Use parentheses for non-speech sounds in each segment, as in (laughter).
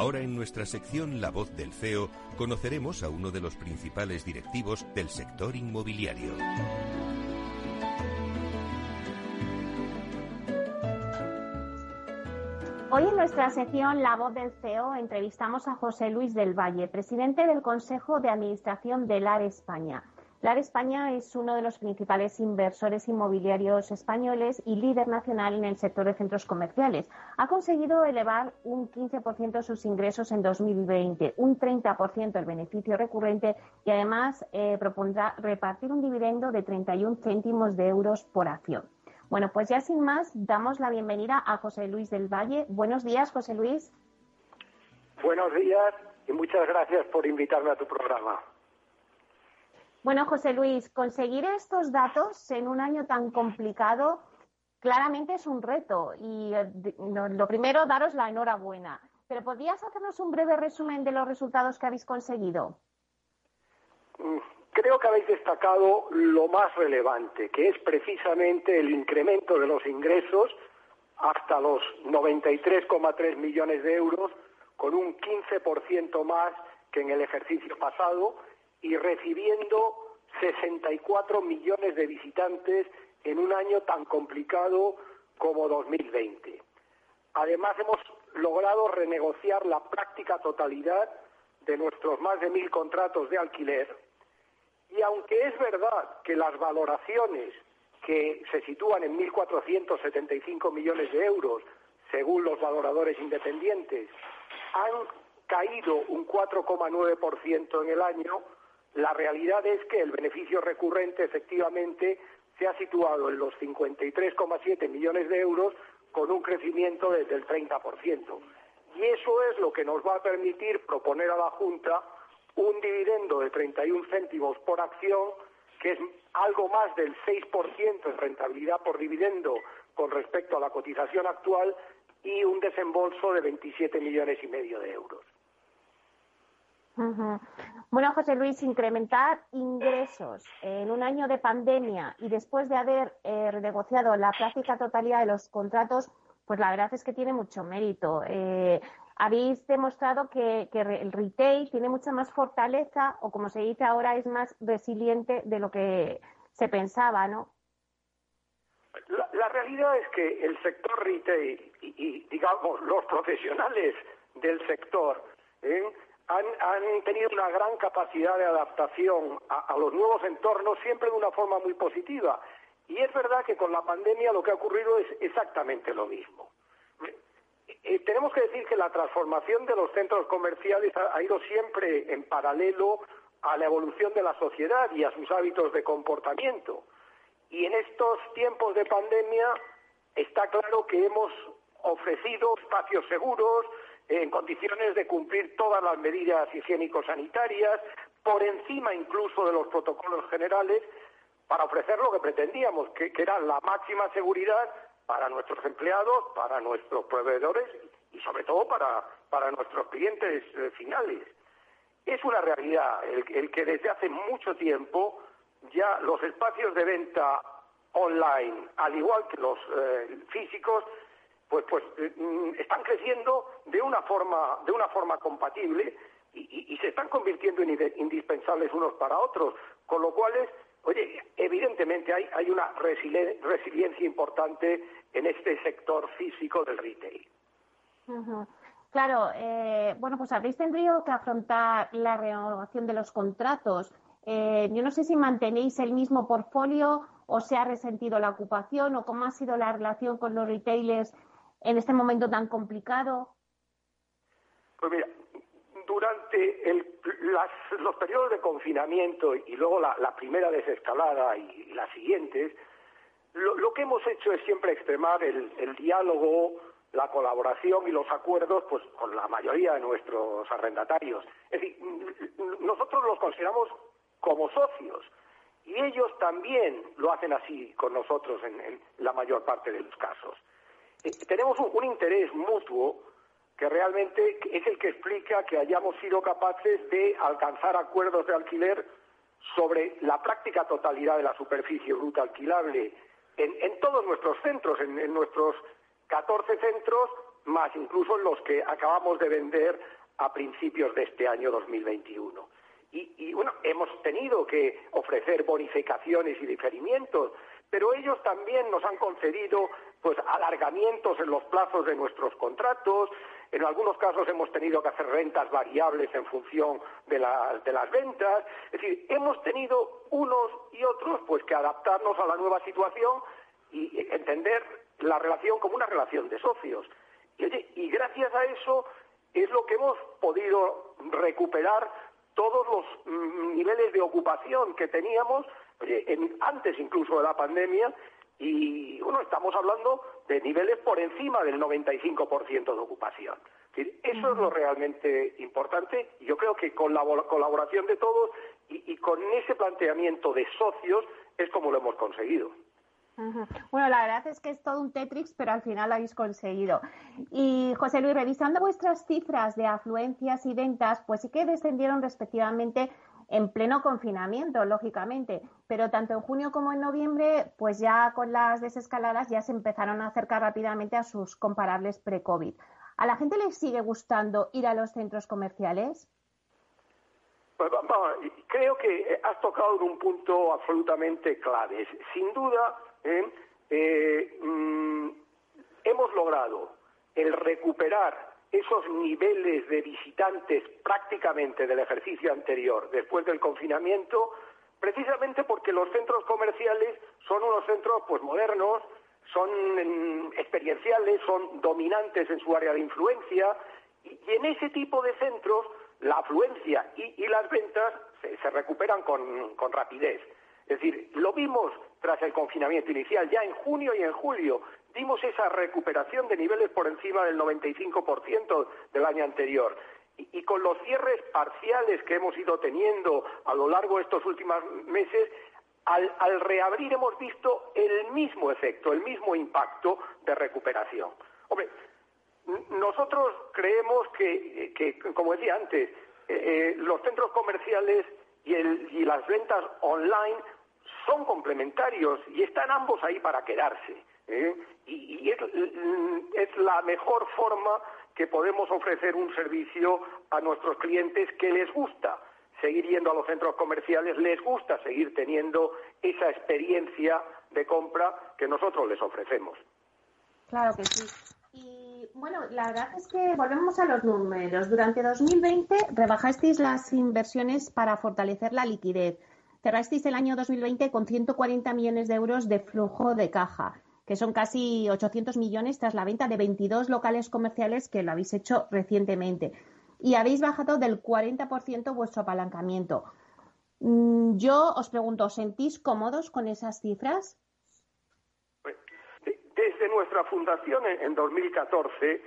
Ahora en nuestra sección La voz del CEO conoceremos a uno de los principales directivos del sector inmobiliario. Hoy en nuestra sección La voz del CEO entrevistamos a José Luis del Valle, presidente del Consejo de Administración de LAR España. LAR España es uno de los principales inversores inmobiliarios españoles y líder nacional en el sector de centros comerciales. Ha conseguido elevar un 15% sus ingresos en 2020, un 30% el beneficio recurrente y además eh, propondrá repartir un dividendo de 31 céntimos de euros por acción. Bueno, pues ya sin más, damos la bienvenida a José Luis del Valle. Buenos días, José Luis. Buenos días y muchas gracias por invitarme a tu programa. Bueno, José Luis, conseguir estos datos en un año tan complicado claramente es un reto y eh, lo primero, daros la enhorabuena. Pero ¿podrías hacernos un breve resumen de los resultados que habéis conseguido? Mm, creo que habéis destacado lo más relevante, que es precisamente el incremento de los ingresos hasta los 93,3 millones de euros, con un 15% más que en el ejercicio pasado y recibiendo 64 millones de visitantes en un año tan complicado como 2020. Además, hemos logrado renegociar la práctica totalidad de nuestros más de mil contratos de alquiler y aunque es verdad que las valoraciones que se sitúan en 1.475 millones de euros, según los valoradores independientes, han caído un 4,9% en el año, la realidad es que el beneficio recurrente efectivamente se ha situado en los 53,7 millones de euros con un crecimiento desde el 30%. Y eso es lo que nos va a permitir proponer a la Junta un dividendo de 31 céntimos por acción, que es algo más del 6% en rentabilidad por dividendo con respecto a la cotización actual y un desembolso de 27 millones y medio de euros. Bueno, José Luis, incrementar ingresos en un año de pandemia y después de haber eh, renegociado la práctica totalidad de los contratos, pues la verdad es que tiene mucho mérito. Eh, habéis demostrado que, el retail tiene mucha más fortaleza o, como se dice ahora, es más resiliente de lo que se pensaba, ¿no? La, realidad es que el sector retail y, digamos, los profesionales del sector ¿eh? Han, tenido una gran capacidad de adaptación a, los nuevos entornos, siempre de una forma muy positiva. Y es verdad que con la pandemia lo que ha ocurrido es exactamente lo mismo. Eh, tenemos que decir que la transformación de los centros comerciales ha, ido siempre en paralelo a la evolución de la sociedad y a sus hábitos de comportamiento. Y en estos tiempos de pandemia está claro que hemos ofrecido espacios seguros, en condiciones de cumplir todas las medidas higiénico-sanitarias, por encima incluso de los protocolos generales, para ofrecer lo que pretendíamos, que, era la máxima seguridad para nuestros empleados, para nuestros proveedores y sobre todo para, para nuestros clientes eh, finales. Es una realidad el, que desde hace mucho tiempo ya los espacios de venta online, al igual que los eh, físicos, pues, pues eh, mm, están creciendo de una forma, de una forma compatible y, se están convirtiendo en indispensables unos para otros, con lo cual, oye, evidentemente hay, hay una resiliencia importante en este sector físico del retail. Claro, eh, bueno, pues habréis tenido que afrontar la renovación de los contratos. Eh, yo no sé si mantenéis el mismo portfolio o se ha resentido la ocupación o cómo ha sido la relación con los retailers en este momento tan complicado? Pues mira, durante los periodos de confinamiento y luego la, primera desescalada y, las siguientes, lo, que hemos hecho es siempre extremar el, diálogo, la colaboración y los acuerdos pues con la mayoría de nuestros arrendatarios. Es decir, nosotros los consideramos como socios y ellos también lo hacen así con nosotros en la mayor parte de los casos. Eh, tenemos un, interés mutuo que realmente es el que explica que hayamos sido capaces de alcanzar acuerdos de alquiler sobre la práctica totalidad de la superficie bruta alquilable en, todos nuestros centros, en, nuestros 14 centros, más incluso los que acabamos de vender a principios de este año 2021. Y, y, bueno, hemos tenido que ofrecer bonificaciones y diferimientos, pero ellos también nos han concedido pues alargamientos en los plazos de nuestros contratos, en algunos casos hemos tenido que hacer rentas variables en función de, de las ventas, es decir, hemos tenido unos y otros pues que adaptarnos a la nueva situación y entender la relación como una relación de socios. Y, y gracias a eso es lo que hemos podido recuperar todos los mm, niveles de ocupación que teníamos antes incluso de la pandemia y bueno, estamos hablando de niveles por encima del 95% de ocupación. eso es lo realmente importante y yo creo que con la colaboración de todos y, con ese planteamiento de socios es como lo hemos conseguido. Bueno, la verdad es que es todo un Tetrix, pero al final lo habéis conseguido. Y José Luis, revisando vuestras cifras de afluencias y ventas, pues sí que descendieron respectivamente en pleno confinamiento, lógicamente, pero tanto en junio como en noviembre, pues ya con las desescaladas ya se empezaron a acercar rápidamente a sus comparables pre-COVID. ¿A la gente le sigue gustando ir a los centros comerciales? Pues, creo que has tocado en un punto absolutamente clave. Sin duda, ¿eh? Eh, mm, hemos logrado el recuperar esos niveles de visitantes prácticamente del ejercicio anterior después del confinamiento, precisamente porque los centros comerciales son unos centros pues modernos, son mm, experienciales, son dominantes en su área de influencia y, en ese tipo de centros la afluencia y, las ventas se, recuperan con, con rapidez. Es decir, lo vimos tras el confinamiento inicial, ya en junio y en julio, dimos esa recuperación de niveles por encima del 95% del año anterior. Y, con los cierres parciales que hemos ido teniendo a lo largo de estos últimos meses, al, reabrir hemos visto el mismo efecto, el mismo impacto de recuperación. Hombre, nosotros creemos que, como decía antes, eh, eh, los centros comerciales y, y las ventas online son complementarios y están ambos ahí para quedarse. ¿Eh? Y, es, la mejor forma que podemos ofrecer un servicio a nuestros clientes que les gusta seguir yendo a los centros comerciales, les gusta seguir teniendo esa experiencia de compra que nosotros les ofrecemos. Claro que sí. Y bueno, la verdad es que volvemos a los números. Durante 2020 rebajasteis las inversiones para fortalecer la liquidez. Cerrasteis el año 2020 con 140 millones de euros de flujo de caja que son casi 800 millones tras la venta de 22 locales comerciales que lo habéis hecho recientemente. Y habéis bajado del 40% vuestro apalancamiento. Mm, yo os pregunto, ¿os sentís cómodos con esas cifras? Pues, desde nuestra fundación en 2014,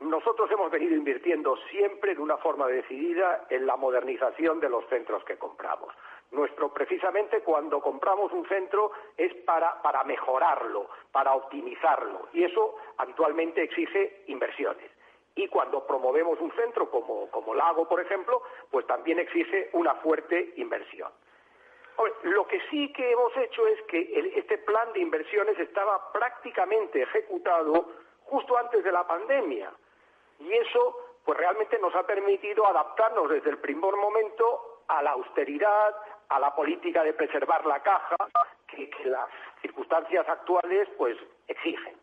nosotros hemos venido invirtiendo siempre de una forma decidida en la modernización de los centros que compramos. Nuestro, precisamente cuando compramos un centro es para, para mejorarlo, para optimizarlo, y eso habitualmente exige inversiones. Y cuando promovemos un centro como, como Lago, por ejemplo, pues también exige una fuerte inversión. lo que sí que hemos hecho es que este plan de inversiones estaba prácticamente ejecutado justo antes de la pandemia. Y eso pues realmente nos ha permitido adaptarnos desde el primer momento a la austeridad, a la política de preservar la caja que, las circunstancias actuales pues exigen.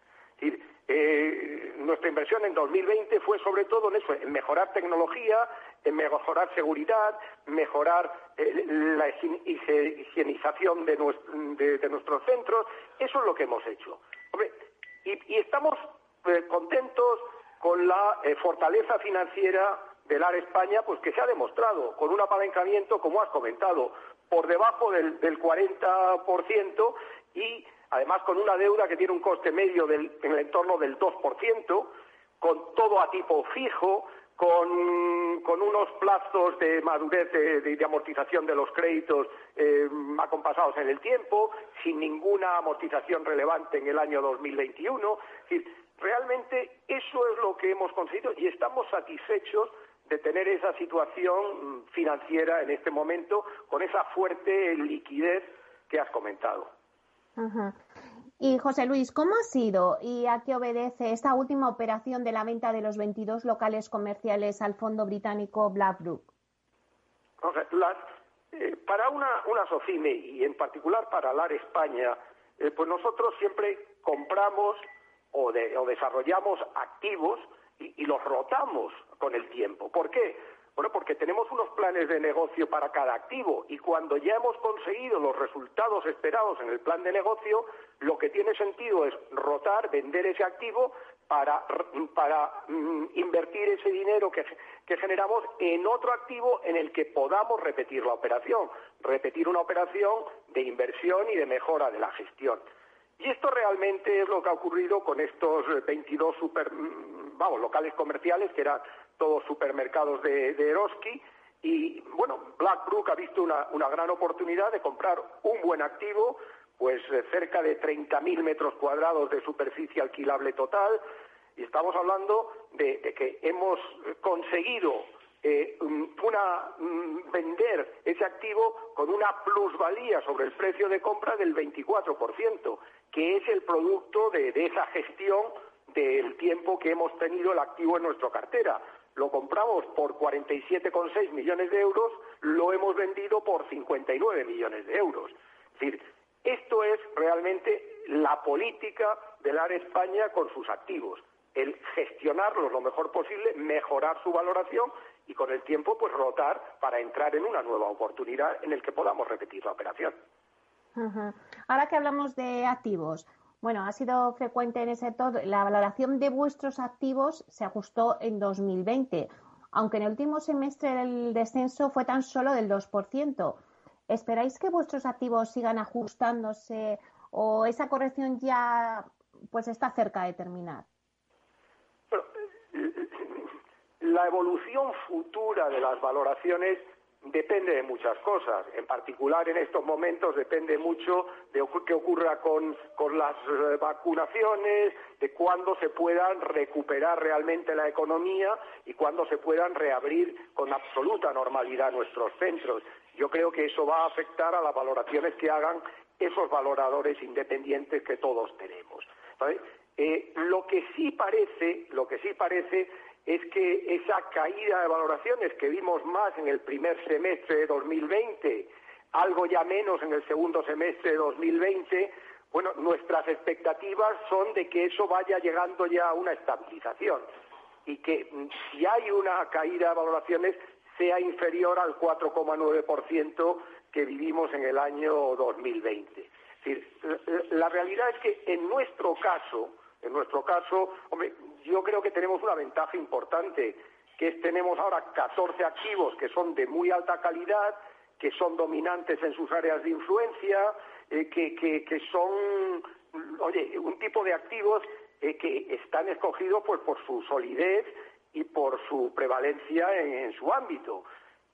Eh, nuestra inversión en 2020 fue sobre todo en eso, en mejorar tecnología, en mejorar seguridad, mejorar eh, la higienización de, nuestros centros. Eso es lo que hemos hecho. y, estamos eh, contentos con la fortaleza financiera del AR España, pues que se ha demostrado con un apalancamiento, como has comentado, por debajo del, 40% y además con una deuda que tiene un coste medio en el entorno del 2%, con todo a tipo fijo, con, unos plazos de madurez de, amortización de los créditos eh, acompasados en el tiempo, sin ninguna amortización relevante en el año 2021. Es decir, realmente eso es lo que hemos conseguido y estamos satisfechos de tener esa situación mm, financiera en este momento con esa fuerte liquidez que has comentado. Y José Luis, ¿cómo ha sido y a qué obedece esta última operación de la venta de los 22 locales comerciales al fondo británico BlackRock? Eh, para una, una SOCIME y en particular para LAR España, eh, pues nosotros siempre compramos o, desarrollamos activos y los rotamos con el tiempo. ¿Por qué? Bueno, porque tenemos unos planes de negocio para cada activo y cuando ya hemos conseguido los resultados esperados en el plan de negocio, lo que tiene sentido es rotar, vender ese activo para, mm, invertir ese dinero que, generamos en otro activo en el que podamos repetir la operación, repetir una operación de inversión y de mejora de la gestión. Y esto realmente es lo que ha ocurrido con estos 22 super, mm, vamos, locales comerciales que eran todos supermercados de, Eroski. Y bueno, BlackBrook ha visto una, gran oportunidad de comprar un buen activo, pues eh, cerca de 30.000 metros cuadrados de superficie alquilable total. Y estamos hablando de, que hemos conseguido eh, una, vender ese activo con una plusvalía sobre el precio de compra del 24%, que es el producto de, de esa gestión del tiempo que hemos tenido el activo en nuestra cartera lo compramos por 47,6 millones de euros, lo hemos vendido por 59 millones de euros. Es decir, esto es realmente la política del AR España con sus activos, el gestionarlos lo mejor posible, mejorar su valoración y con el tiempo pues rotar para entrar en una nueva oportunidad en el que podamos repetir la operación. Ahora que hablamos de activos, bueno, ha sido frecuente en ese sector. La valoración de vuestros activos se ajustó en 2020, aunque en el último semestre el descenso fue tan solo del 2%. ¿Esperáis que vuestros activos sigan ajustándose o esa corrección ya pues está cerca de terminar? la evolución futura de las valoraciones depende de muchas cosas. En particular, en estos momentos depende mucho de qué ocurra con, las eh, vacunaciones, de cuándo se puedan recuperar realmente la economía y cuándo se puedan reabrir con absoluta normalidad nuestros centros. Yo creo que eso va a afectar a las valoraciones que hagan esos valoradores independientes que todos tenemos. Eh, lo que sí parece, lo que sí parece es que esa caída de valoraciones que vimos más en el primer semestre de 2020, algo ya menos en el segundo semestre de 2020, bueno, nuestras expectativas son de que eso vaya llegando ya a una estabilización y que mm, si hay una caída de valoraciones sea inferior al 4,9% que vivimos en el año 2020. Es decir, la realidad es que en nuestro caso, en nuestro caso, hombre, yo creo que tenemos una ventaja importante, que es tenemos ahora 14 activos que son de muy alta calidad, que son dominantes en sus áreas de influencia, eh, que, son, oye, un tipo de activos eh, que están escogidos pues por su solidez y por su prevalencia en su ámbito,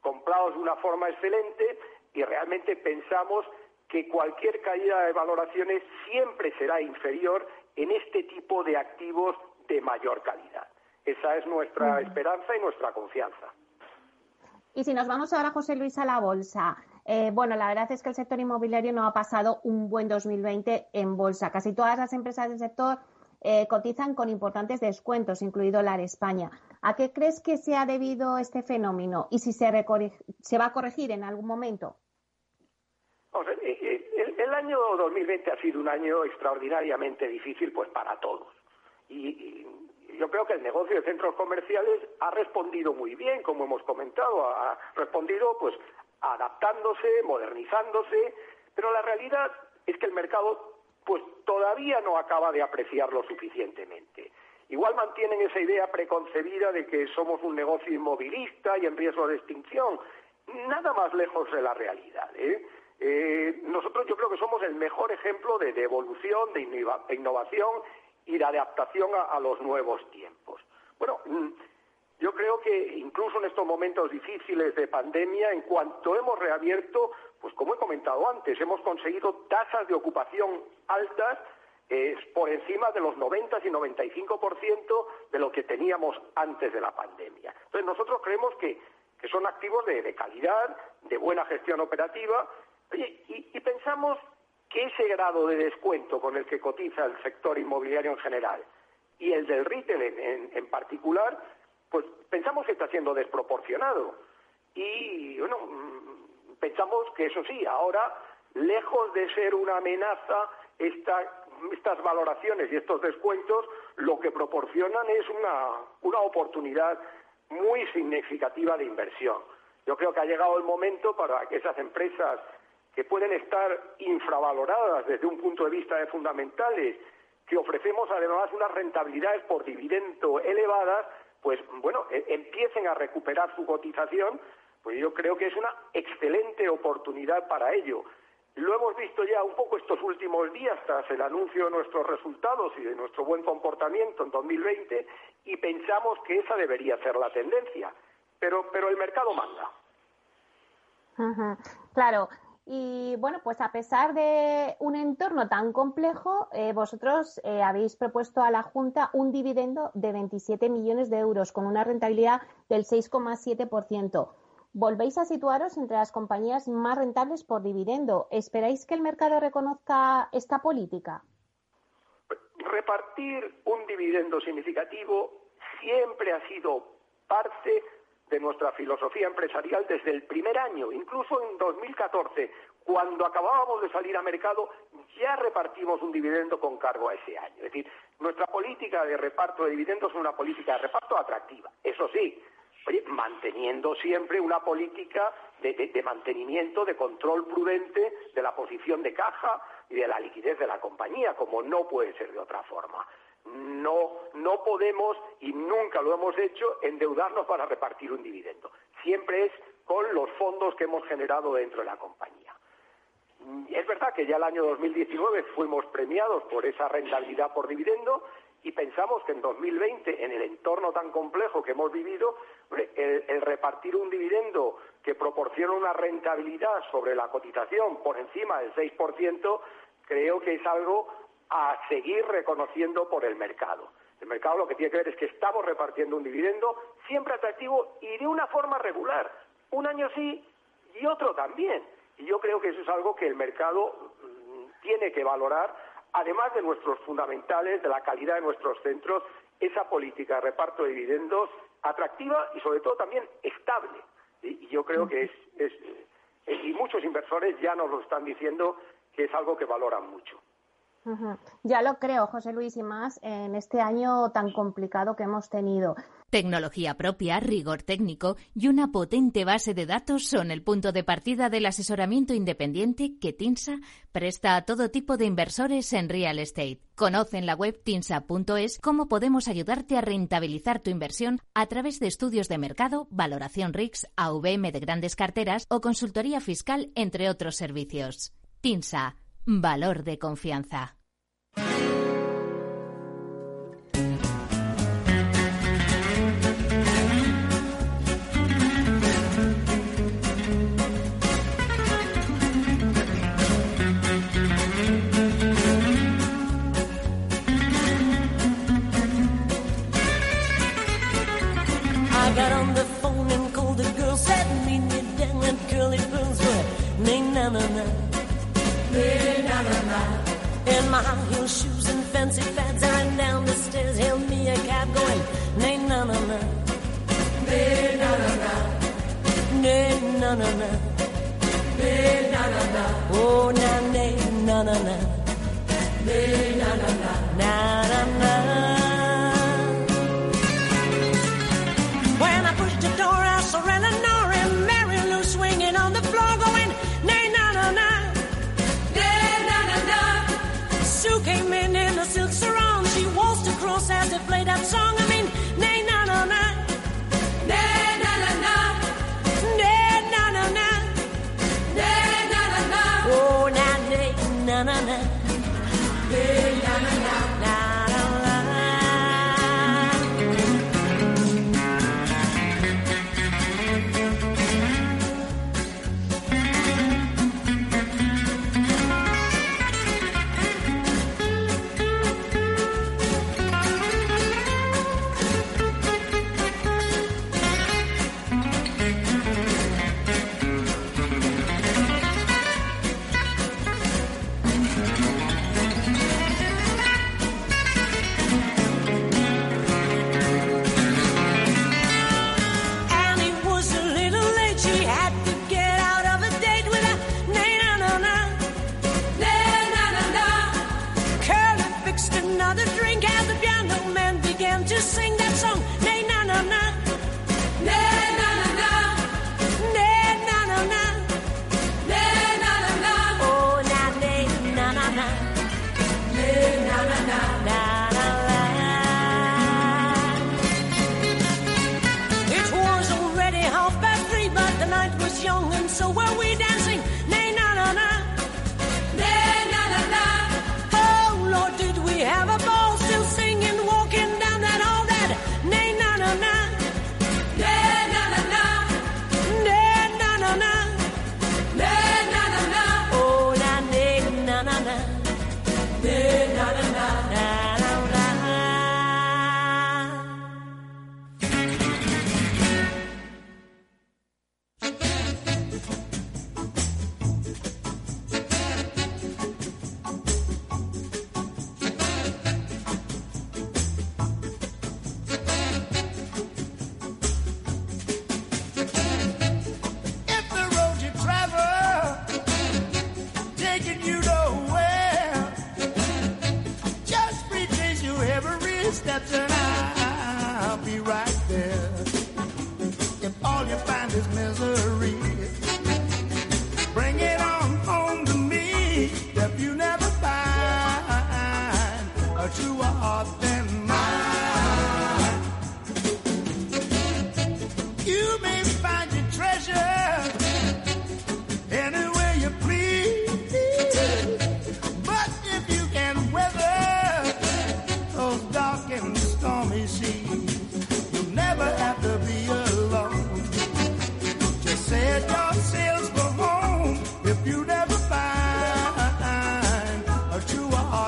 comprados de una forma excelente y realmente pensamos que cualquier caída de valoraciones siempre será inferior en este tipo de activos de mayor calidad. Esa es nuestra esperanza y nuestra confianza. Y si nos vamos ahora, José Luis, a la bolsa. Eh, bueno, la verdad es que el sector inmobiliario no ha pasado un buen 2020 en bolsa. Casi todas las empresas del sector eh, cotizan con importantes descuentos, incluido la de España. ¿A qué crees que se ha debido este fenómeno y si se, se va a corregir en algún momento? El, año 2020 ha sido un año extraordinariamente difícil pues para todos y, yo creo que el negocio de centros comerciales ha respondido muy bien, como hemos comentado, ha respondido pues adaptándose, modernizándose, pero la realidad es que el mercado pues todavía no acaba de apreciarlo suficientemente. Igual mantienen esa idea preconcebida de que somos un negocio inmovilista y en riesgo de extinción. Nada más lejos de la realidad. ¿eh? Eh, nosotros yo creo que somos el mejor ejemplo de, de evolución, de innovación y de adaptación a, los nuevos tiempos. Bueno, mm, yo creo que incluso en estos momentos difíciles de pandemia, en cuanto hemos reabierto, pues como he comentado antes, hemos conseguido tasas de ocupación altas por encima de los 90 y 95% de lo que teníamos antes de la pandemia. Entonces nosotros creemos que, son activos de, calidad, de buena gestión operativa, y pensamos que ese grado de descuento con el que cotiza el sector inmobiliario en general y el del retail en, particular, pues pensamos que está siendo desproporcionado. Y bueno, mm, pensamos que eso sí, ahora, lejos de ser una amenaza, estas valoraciones y estos descuentos lo que proporcionan es una, una oportunidad muy significativa de inversión. Yo creo que ha llegado el momento para que esas empresas que pueden estar infravaloradas desde un punto de vista de fundamentales, que ofrecemos además unas rentabilidades por dividendo elevadas, pues bueno, e, empiecen a recuperar su cotización, pues yo creo que es una excelente oportunidad para ello. Lo hemos visto ya un poco estos últimos días tras el anuncio de nuestros resultados y de nuestro buen comportamiento en 2020 y pensamos que esa debería ser la tendencia, pero, pero el mercado manda. Claro, y bueno, pues a pesar de un entorno tan complejo, eh, vosotros eh, habéis propuesto a la Junta un dividendo de 27 millones de euros con una rentabilidad del 6,7%. Volvéis a situaros entre las compañías más rentables por dividendo. ¿Esperáis que el mercado reconozca esta política? Repartir un dividendo significativo siempre ha sido parte de nuestra filosofía empresarial desde el primer año, incluso en 2014, cuando acabábamos de salir a mercado, ya repartimos un dividendo con cargo a ese año. Es decir, nuestra política de reparto de dividendos es una política de reparto atractiva. Eso sí, manteniendo siempre una política de, mantenimiento, de control prudente de la posición de caja y de la liquidez de la compañía, como no puede ser de otra forma. No, no podemos, y nunca lo hemos hecho, endeudarnos para repartir un dividendo. Siempre es con los fondos que hemos generado dentro de la compañía. Es verdad que ya el año 2019 fuimos premiados por esa rentabilidad por dividendo y pensamos que en 2020, en el entorno tan complejo que hemos vivido, el, repartir un dividendo que proporciona una rentabilidad sobre la cotización por encima del 6%, creo que es algo a seguir reconociendo por el mercado. El mercado lo que tiene que ver es que estamos repartiendo un dividendo siempre atractivo y de una forma regular. Un año sí y otro también. Y yo creo que eso es algo que el mercado mm, tiene que valorar, además de nuestros fundamentales, de la calidad de nuestros centros, esa política de reparto de dividendos atractiva y sobre todo también estable. Y yo creo que es, es, y muchos inversores ya nos lo están diciendo que es algo que valoran mucho. Ya lo creo, José Luis, y más en este año tan complicado que hemos tenido. Tecnología propia, rigor técnico y una potente base de datos son el punto de partida del asesoramiento independiente que TINSA presta a todo tipo de inversores en real estate. Conoce en la web tinsa.es cómo podemos ayudarte a rentabilizar tu inversión a través de estudios de mercado, valoración RICS, AVM de grandes carteras o consultoría fiscal, entre otros servicios. TINSA Valor de confianza. My high heel shoes and fancy fads. I ran down the stairs, hailed me a cab going, nay, na, na, na. Nay, na, na, na. Nay, na, na, na. Nay, na, na, na. Oh, na, nay, na, na, na. Nay, na, na, na. Na,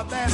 about that.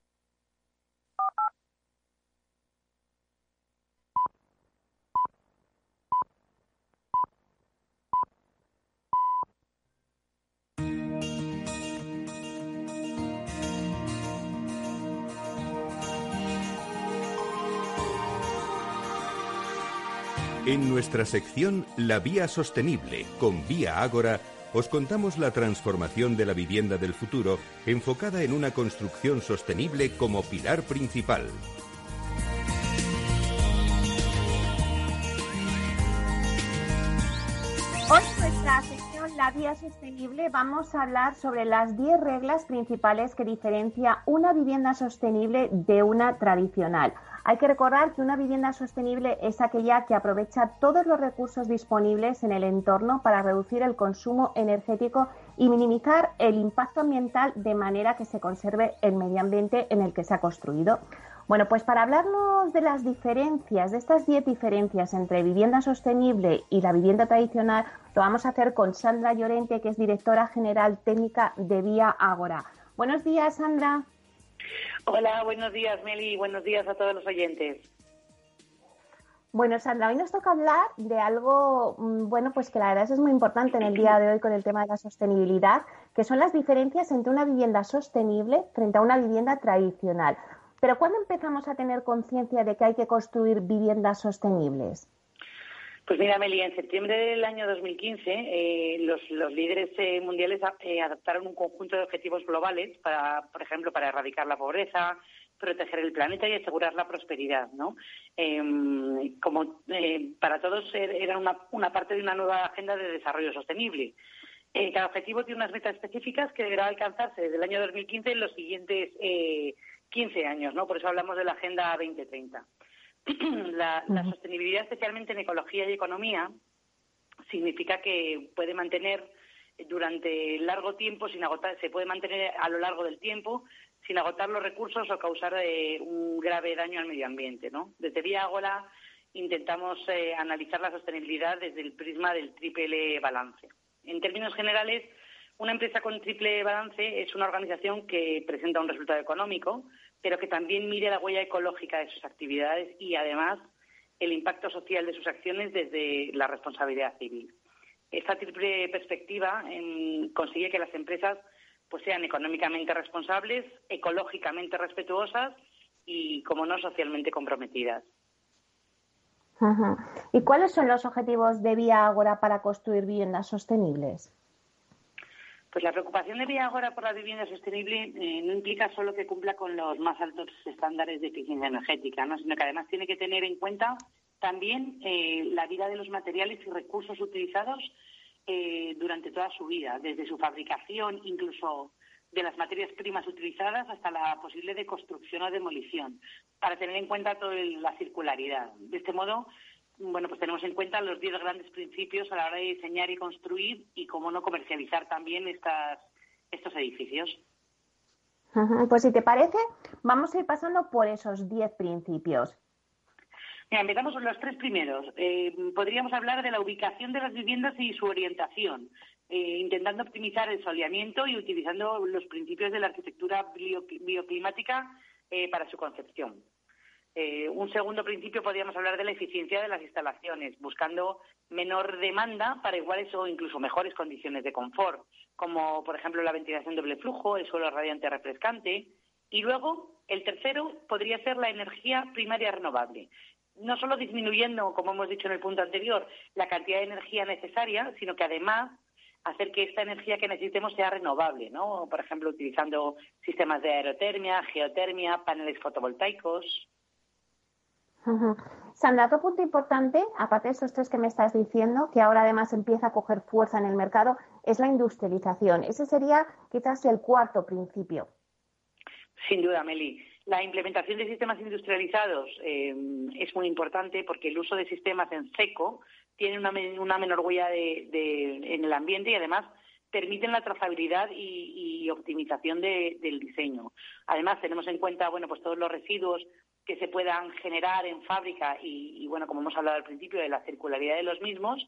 En nuestra sección La Vía Sostenible con Vía Ágora, os contamos la transformación de la vivienda del futuro enfocada en una construcción sostenible como pilar principal. Hoy nuestra sección sección La Vía Sostenible vamos a hablar sobre las 10 reglas principales que diferencia una vivienda sostenible de una tradicional. Hay que recordar que una vivienda sostenible es aquella que aprovecha todos los recursos disponibles en el entorno para reducir el consumo energético y minimizar el impacto ambiental de manera que se conserve el medio ambiente en el que se ha construido. Bueno, pues para hablarnos de las diferencias, de estas 10 diferencias entre vivienda sostenible y la vivienda tradicional, lo vamos a hacer con Sandra Llorente, que es directora general técnica de Vía Ágora. Buenos días, Sandra. Hola, buenos días, Meli. Buenos días a todos los oyentes. Bueno, Sandra, hoy nos toca hablar de algo, mm, bueno, pues que la verdad es muy importante en el día de hoy con el tema de la sostenibilidad, que son las diferencias entre una vivienda sostenible frente a una vivienda tradicional. Pero ¿cuándo empezamos a tener conciencia de que hay que construir viviendas sostenibles? Pues mira, Meli, en septiembre del año 2015 eh, los, líderes eh, mundiales eh, adoptaron un conjunto de objetivos globales para, por ejemplo, para erradicar la pobreza, proteger el planeta y asegurar la prosperidad, ¿no? Em, como para todos er, era una, una, parte de una nueva agenda de desarrollo sostenible. cada objetivo tiene unas metas específicas que deberá alcanzarse desde el año 2015 en los siguientes 15 años, ¿no? Por eso hablamos de la Agenda 2030. (clears throat) la, sostenibilidad, especialmente en ecología y economía, significa que puede mantener durante largo tiempo sin agotar, se puede mantener a lo largo del tiempo sin agotar los recursos o causar eh, un grave daño al medio ambiente, ¿no? Desde Vía Ágora intentamos eh, analizar la sostenibilidad desde el prisma del triple balance. En términos generales, una empresa con triple balance es una organización que presenta un resultado económico, pero que también mire la huella ecológica de sus actividades y, además, el impacto social de sus acciones desde la responsabilidad civil. Esta triple perspectiva consigue que las empresas pues, sean económicamente responsables, ecológicamente respetuosas y, como no, socialmente comprometidas. ¿Y cuáles son los objetivos de Vía Ágora para construir viviendas sostenibles? Pues la preocupación de Viagora por la vivienda sostenible eh, no implica solo que cumpla con los más altos estándares de eficiencia energética, ¿no? sino que además tiene que tener en cuenta también eh, la vida de los materiales y recursos utilizados eh, durante toda su vida, desde su fabricación, incluso de las materias primas utilizadas hasta la posible deconstrucción o demolición, para tener en cuenta toda la circularidad. De este modo, bueno, pues tenemos en cuenta los diez grandes principios a la hora de diseñar y construir y cómo no comercializar también estas, estos edificios. Pues si te parece, vamos a ir pasando por esos diez principios. Mira, empezamos con los tres primeros. Eh, podríamos hablar de la ubicación de las viviendas y su orientación, eh, intentando optimizar el soleamiento y utilizando los principios de la arquitectura bioclimática eh, para su concepción. Eh, un segundo principio podríamos hablar de la eficiencia de las instalaciones, buscando menor demanda para iguales o incluso mejores condiciones de confort, como por ejemplo la ventilación doble flujo, el suelo radiante refrescante. Y luego, el tercero podría ser la energía primaria renovable. No solo disminuyendo, como hemos dicho en el punto anterior, la cantidad de energía necesaria, sino que además hacer que esta energía que necesitemos sea renovable, ¿no? Por ejemplo, utilizando sistemas de aerotermia, geotermia, paneles fotovoltaicos. Sandra, otro punto importante, aparte de estos tres que me estás diciendo, que ahora además empieza a coger fuerza en el mercado, es la industrialización. Ese sería quizás el cuarto principio. Sin duda, Meli. La implementación de sistemas industrializados eh, es muy importante porque el uso de sistemas en seco tiene una, menor huella en el ambiente y además permiten la trazabilidad y, optimización del diseño. Además, tenemos en cuenta bueno, pues todos los residuos que se puedan generar en fábrica y, bueno, como hemos hablado al principio, de la circularidad de los mismos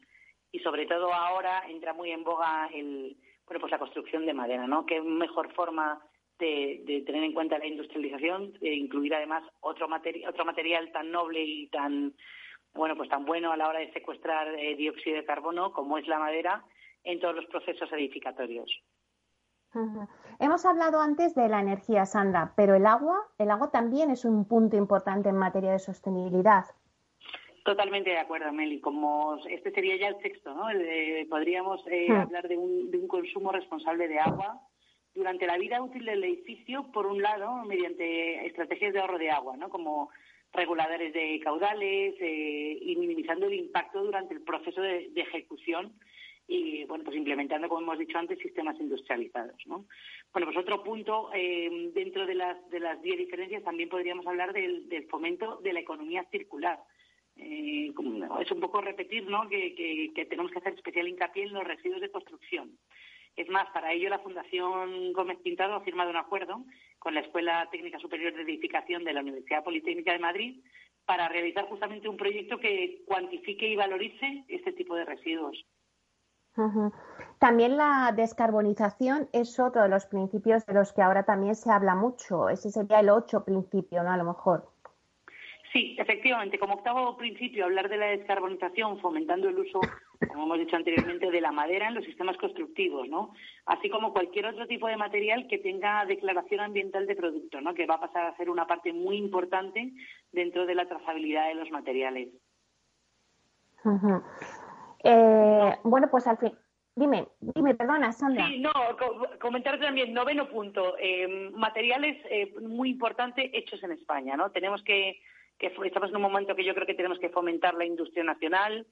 y sobre todo ahora entra muy en boga el, bueno, pues la construcción de madera, ¿no? Qué mejor forma de, tener en cuenta la industrialización, de incluir además otro, otro material tan noble y tan, bueno, pues tan bueno a la hora de secuestrar eh, dióxido de carbono como es la madera en todos los procesos edificatorios. Hemos hablado antes de la energía, Sandra, pero el agua, el agua también es un punto importante en materia de sostenibilidad. Totalmente de acuerdo, Meli. Como este sería ya el sexto, ¿no? podríamos eh, hmm. hablar de un, de un consumo responsable de agua durante la vida útil del edificio, por un lado, mediante estrategias de ahorro de agua, ¿no? Como reguladores de caudales eh, y minimizando el impacto durante el proceso de, ejecución y bueno pues implementando como hemos dicho antes sistemas industrializados ¿no? bueno pues otro punto eh, dentro de las de las diez diferencias también podríamos hablar del, fomento de la economía circular eh, es un poco repetir ¿no? Que, que, tenemos que hacer especial hincapié en los residuos de construcción es más, para ello la Fundación Gómez Pintado ha firmado un acuerdo con la Escuela Técnica Superior de Edificación de la Universidad Politécnica de Madrid para realizar justamente un proyecto que cuantifique y valorice este tipo de residuos. También la descarbonización es otro de los principios de los que ahora también se habla mucho. Ese sería el ocho principio, ¿no? A lo mejor. Sí, efectivamente. Como octavo principio, hablar de la descarbonización fomentando el uso, como hemos dicho anteriormente, de la madera en los sistemas constructivos, ¿no? Así como cualquier otro tipo de material que tenga declaración ambiental de producto, ¿no? Que va a pasar a ser una parte muy importante dentro de la trazabilidad de los materiales. Eh, bueno, pues al fin. Dime, dime, perdona, Sandra. Sí, no, comentar también, noveno punto, eh, materiales eh, muy importantes hechos en España, ¿no? Tenemos que, que, estamos en un momento que yo creo que tenemos que fomentar la industria nacional,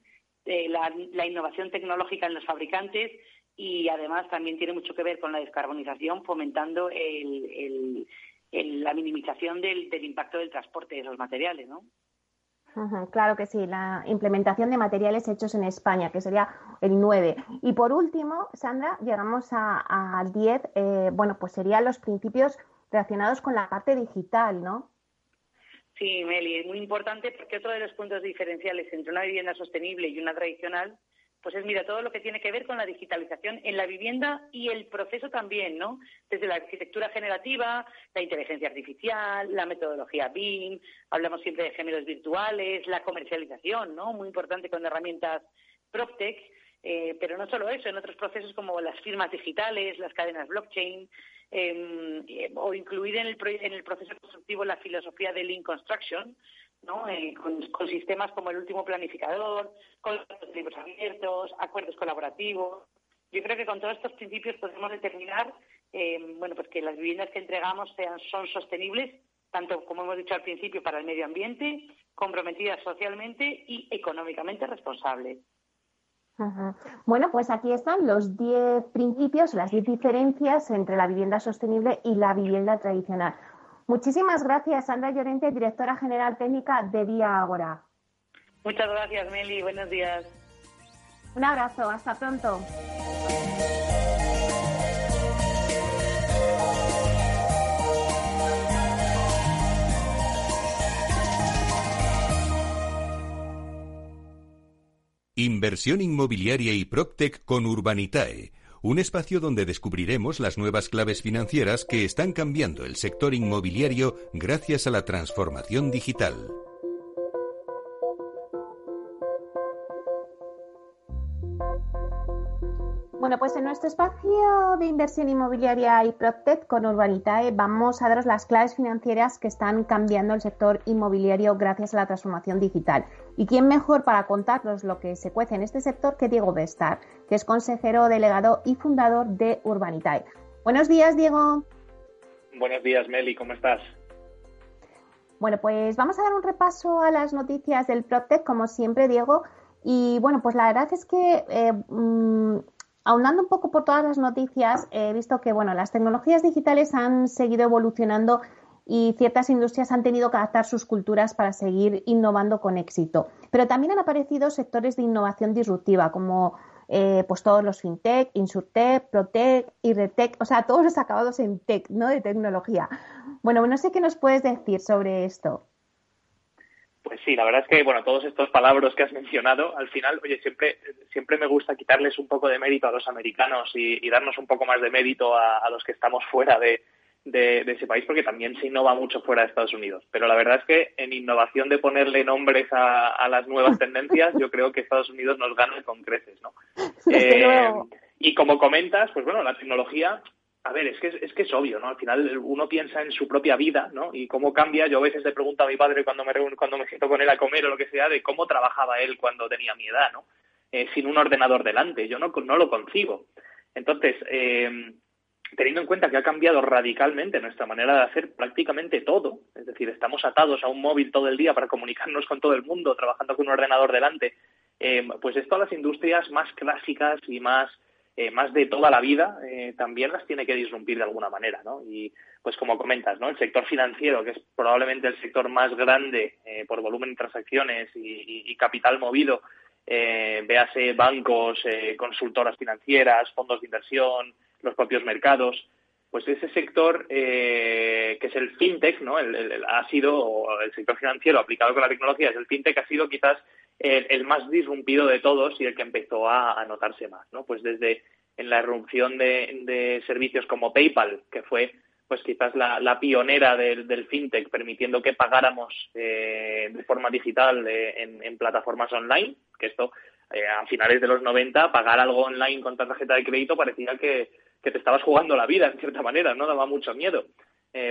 la, innovación tecnológica en los fabricantes y además también tiene mucho que ver con la descarbonización, fomentando la minimización del, del impacto del transporte de esos materiales, ¿no? Claro que sí, la implementación de materiales hechos en España, que sería el 9. Y por último, Sandra, llegamos al 10, eh, bueno, pues serían los principios relacionados con la parte digital, ¿no? Sí, Meli, es muy importante porque otro de los puntos diferenciales entre una vivienda sostenible y una tradicional pues es, mira, todo lo que tiene que ver con la digitalización en la vivienda y el proceso también, ¿no? Desde la arquitectura generativa, la inteligencia artificial, la metodología BIM, hablamos siempre de géneros virtuales, la comercialización, ¿no? Muy importante con herramientas PropTech, eh, pero no solo eso, en otros procesos como las firmas digitales, las cadenas blockchain, em, eh, o incluir en el, en proceso constructivo la filosofía de Lean Construction, ¿no? Eh, con, sistemas como el último planificador, con los libros abiertos, acuerdos colaborativos. Yo creo que con todos estos principios podemos determinar eh, bueno, pues que las viviendas que entregamos sean, son sostenibles, tanto como hemos dicho al principio, para el medio ambiente, comprometidas socialmente y económicamente responsables. Bueno, pues aquí están los 10 principios, las 10 diferencias entre la vivienda sostenible y la vivienda tradicional. Muchísimas gracias, Sandra Llorente, directora general técnica de Vía Agora. Muchas gracias, Meli. Buenos días. Un abrazo. Hasta pronto. Inversión inmobiliaria y Proctec con Urbanitae un espacio donde descubriremos las nuevas claves financieras que están cambiando el sector inmobiliario gracias a la transformación digital. Bueno, pues en nuestro espacio de inversión inmobiliaria y PropTech con Urbanitae vamos a daros las claves financieras que están cambiando el sector inmobiliario gracias a la transformación digital. ¿Y quién mejor para contarnos lo que se cuece en este sector que Diego Bestar, que es consejero delegado y fundador de Urbanitae? Buenos días, Diego. Buenos días, Meli, ¿cómo estás? Bueno, pues vamos a dar un repaso a las noticias del PropTech, como siempre, Diego. Y bueno, pues la verdad es que eh, mm, Aunando un poco por todas las noticias, he visto que bueno, las tecnologías digitales han seguido evolucionando y ciertas industrias han tenido que adaptar sus culturas para seguir innovando con éxito. Pero también han aparecido sectores de innovación disruptiva, como eh, pues todos los fintech, insurtech, protech, irretech, o sea, todos los acabados en tech, ¿no? De tecnología. Bueno, no sé qué nos puedes decir sobre esto. Pues sí, la verdad es que, bueno, todos estos palabras que has mencionado, al final, oye, siempre, siempre me gusta quitarles un poco de mérito a los americanos y, darnos un poco más de mérito a, los que estamos fuera de, ese país, porque también se innova mucho fuera de Estados Unidos. Pero la verdad es que en innovación de ponerle nombres a, las nuevas tendencias, yo creo que Estados Unidos nos gana con creces, ¿no? (laughs) Eh, y como comentas, pues bueno, la tecnología a ver, es que es, que es obvio, ¿no? Al final uno piensa en su propia vida, ¿no? Y cómo cambia. Yo a veces le pregunto a mi padre cuando me cuando me siento con él a comer o lo que sea, de cómo trabajaba él cuando tenía mi edad, ¿no? Eh, sin un ordenador delante. Yo no, no lo concibo. Entonces, eh, teniendo en cuenta que ha cambiado radicalmente nuestra manera de hacer prácticamente todo, es decir, estamos atados a un móvil todo el día para comunicarnos con todo el mundo, trabajando con un ordenador delante, pues esto a las industrias más clásicas y más eh, más de toda la vida, eh, también las tiene que disrumpir de alguna manera, ¿no? Y pues como comentas, ¿no? El sector financiero, que es probablemente el sector más grande eh, por volumen de transacciones y, capital movido, véase bancos, consultoras financieras, fondos de inversión, los propios mercados, pues ese sector que es el fintech, ¿no? ha sido, el sector financiero aplicado con la tecnología, es el fintech, ha sido quizás el, más disrumpido de todos y el que empezó a, notarse más, ¿no? Pues desde en la irrupción de, servicios como PayPal, que fue pues quizás la, pionera del, fintech, permitiendo que pagáramos eh, de forma digital eh, en, plataformas online, que esto eh, a finales de los 90, pagar algo online con tarjeta de crédito parecía que, te estabas jugando la vida, en cierta manera, ¿no? Daba mucho miedo.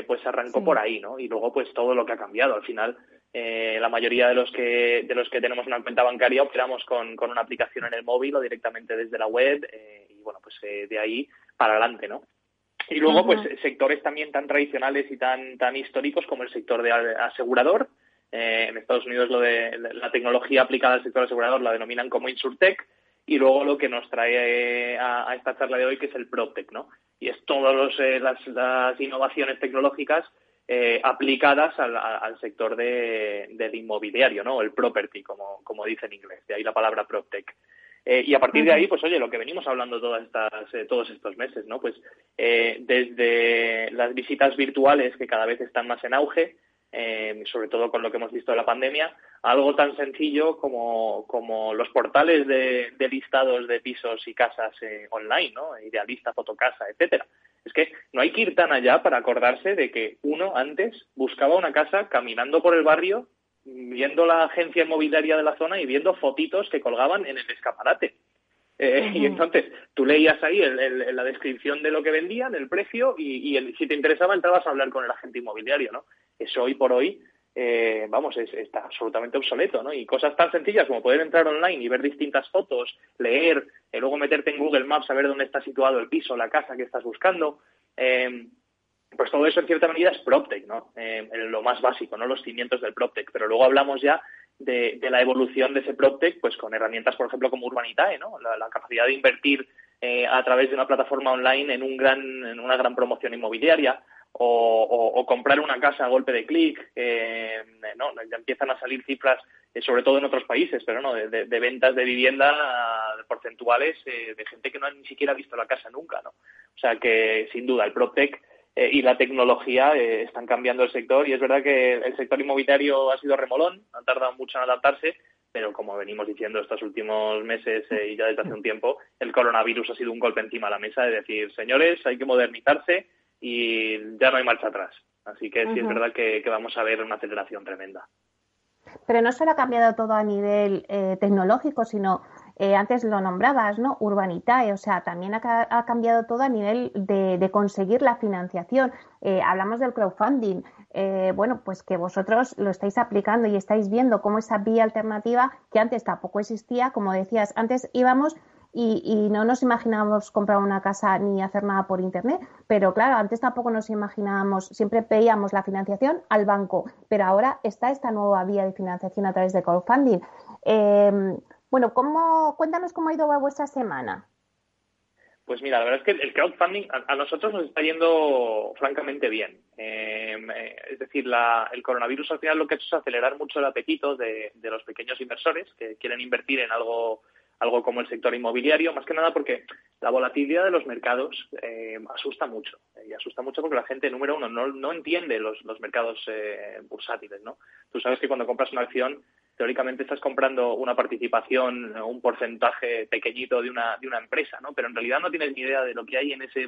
pues arrancó por ahí, ¿no? Y luego, pues todo lo que ha cambiado. Al final, eh, la mayoría de los que de los que tenemos una cuenta bancaria operamos con, con una aplicación en el móvil o directamente desde la web eh, y bueno pues eh, de ahí para adelante no y luego pues sectores también tan tradicionales y tan tan históricos como el sector de asegurador en Estados Unidos lo de la tecnología aplicada al sector asegurador la denominan como insurtech y luego lo que nos trae a, esta charla de hoy que es el PropTech no y es todas las, las innovaciones tecnológicas eh, aplicadas al, sector de, del inmobiliario, ¿no? El property, como, como dice en inglés, de ahí la palabra PropTech. Eh, y a partir de ahí, pues oye, lo que venimos hablando todas estas, eh, todos estos meses, ¿no? Pues desde las visitas virtuales que cada vez están más en auge, sobre todo con lo que hemos visto de la pandemia, algo tan sencillo como, como los portales de, de listados de pisos y casas online, ¿no? Idealista, Fotocasa, etcétera. Es que no hay que ir tan allá para acordarse de que uno antes buscaba una casa caminando por el barrio, viendo la agencia inmobiliaria de la zona y viendo fotitos que colgaban en el escaparate. Eh, y entonces tú leías ahí la descripción de lo que vendían, el precio, y, si te interesaba entrabas a hablar con el agente inmobiliario, ¿no? Eso hoy por hoy eh, vamos, está absolutamente obsoleto, ¿no? Y cosas tan sencillas como poder entrar online y ver distintas fotos, leer, y eh, luego meterte en Google Maps a ver dónde está situado el piso, la casa que estás buscando, eh, pues todo eso en cierta medida es PropTech, ¿no? lo más básico, ¿no? Los cimientos del PropTech. Pero luego hablamos ya de, la evolución de ese PropTech, pues con herramientas, por ejemplo, como Urbanitae, ¿no? La, capacidad de invertir a través de una plataforma online en, un gran, en una gran promoción inmobiliaria o, comprar una casa a golpe de clic, eh, ¿no? Ya empiezan a salir cifras, eh, sobre todo en otros países, pero no, de, ventas de vivienda porcentuales eh, de gente que no ha ni siquiera visto la casa nunca, ¿no? O sea que, sin duda, el PropTech y la tecnología están cambiando el sector y es verdad que el sector inmobiliario ha sido remolón, ha tardado mucho en adaptarse, pero como venimos diciendo estos últimos meses y ya desde hace un tiempo, el coronavirus ha sido un golpe encima de la mesa de decir, señores, hay que modernizarse, y ya no hay marcha atrás. Así que sí es verdad que, vamos a ver una aceleración tremenda. Pero no solo ha cambiado todo a nivel eh, tecnológico, sino eh, antes lo nombrabas, ¿no? Urbanitae, o sea, también ha, cambiado todo a nivel de, conseguir la financiación. Eh, hablamos del crowdfunding. bueno, pues que vosotros lo estáis aplicando y estáis viendo cómo esa vía alternativa, que antes tampoco existía, como decías, antes íbamos y, no nos imaginábamos comprar una casa ni hacer nada por Internet. Pero claro, antes tampoco nos imaginábamos, siempre pedíamos la financiación al banco, pero ahora está esta nueva vía de financiación a través de crowdfunding. Eh, bueno, ¿cómo, cuéntanos cómo ha ido vuestra semana. Pues mira, la verdad es que el crowdfunding a, nosotros nos está yendo francamente bien. Em, eh, es decir, el coronavirus al final lo que ha hecho es acelerar mucho el apetito de los pequeños inversores que quieren invertir en algo algo como el sector inmobiliario, más que nada porque la volatilidad de los mercados eh, asusta mucho. Eh, y asusta mucho porque la gente, número uno, no, no entiende los, los mercados eh, bursátiles. ¿no? Tú sabes que cuando compras una acción, teóricamente estás comprando una participación, un porcentaje pequeñito de una, de una empresa, ¿no? pero en realidad no tienes ni idea de lo que hay en ese,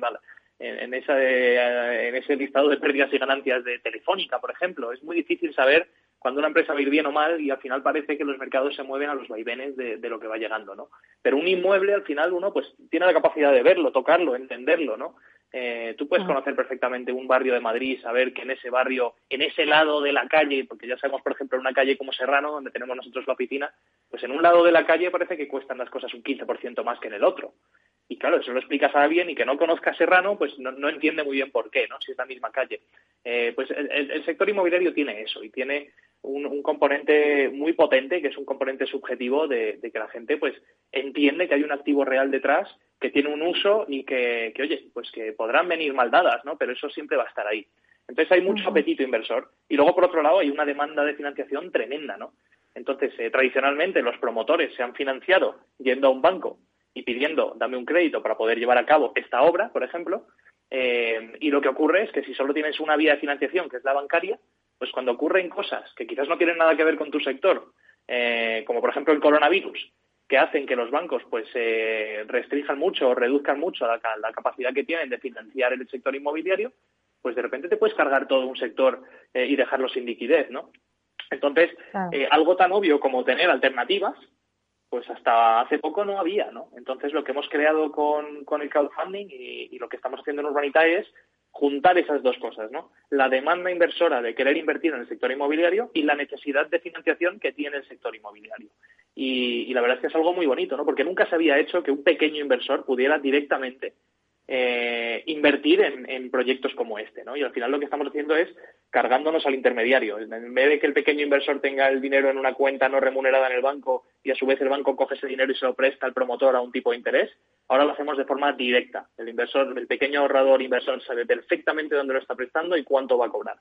en, en, esa, en ese listado de pérdidas y ganancias de Telefónica, por ejemplo. Es muy difícil saber cuando una empresa va a ir bien o mal y al final parece que los mercados se mueven a los vaivenes de, lo que va llegando, ¿no? Pero un inmueble al final uno pues tiene la capacidad de verlo, tocarlo, entenderlo, ¿no? Eh, tú puedes conocer perfectamente un barrio de Madrid, saber que en ese barrio, en ese lado de la calle, porque ya sabemos, por ejemplo, en una calle como Serrano, donde tenemos nosotros la oficina, pues en un lado de la calle parece que cuestan las cosas un 15% más que en el otro. Y claro, eso lo explicas a alguien y que no conozca Serrano, pues no, entiende muy bien por qué, ¿no? Si es la misma calle. Eh, pues el, sector inmobiliario tiene eso y tiene un, componente muy potente, que es un componente subjetivo de, que la gente pues entiende que hay un activo real detrás, que tiene un uso y que, oye, pues que podrán venir mal dadas, ¿no? Pero eso siempre va a estar ahí. Entonces hay mucho apetito inversor. Y luego, por otro lado, hay una demanda de financiación tremenda, ¿no? Entonces, eh, tradicionalmente los promotores se han financiado yendo a un banco y pidiendo, dame un crédito para poder llevar a cabo esta obra, por ejemplo, eh, y lo que ocurre es que si solo tienes una vía de financiación, que es la bancaria, pues cuando ocurren cosas que quizás no tienen nada que ver con tu sector, eh, como por ejemplo el coronavirus, que hacen que los bancos pues eh, restrinjan mucho o reduzcan mucho la, capacidad que tienen de financiar el sector inmobiliario, pues de repente te puedes cargar todo un sector eh, y dejarlo sin liquidez, ¿no? Entonces, algo tan obvio como tener alternativas, pues hasta hace poco no había, ¿no? Entonces, lo que hemos creado con, con el crowdfunding y, y, lo que estamos haciendo en Urbanita es juntar esas dos cosas, ¿no? La demanda inversora de querer invertir en el sector inmobiliario y la necesidad de financiación que tiene el sector inmobiliario. Y, la verdad es que es algo muy bonito, ¿no? Porque nunca se había hecho que un pequeño inversor pudiera directamente eh, invertir en, proyectos como este, ¿no? Y al final lo que estamos haciendo es cargándonos al intermediario. En vez de que el pequeño inversor tenga el dinero en una cuenta no remunerada en el banco y a su vez el banco coge ese dinero y se lo presta al promotor a un tipo de interés, ahora lo hacemos de forma directa. El inversor, el pequeño ahorrador inversor sabe perfectamente dónde lo está prestando y cuánto va a cobrar.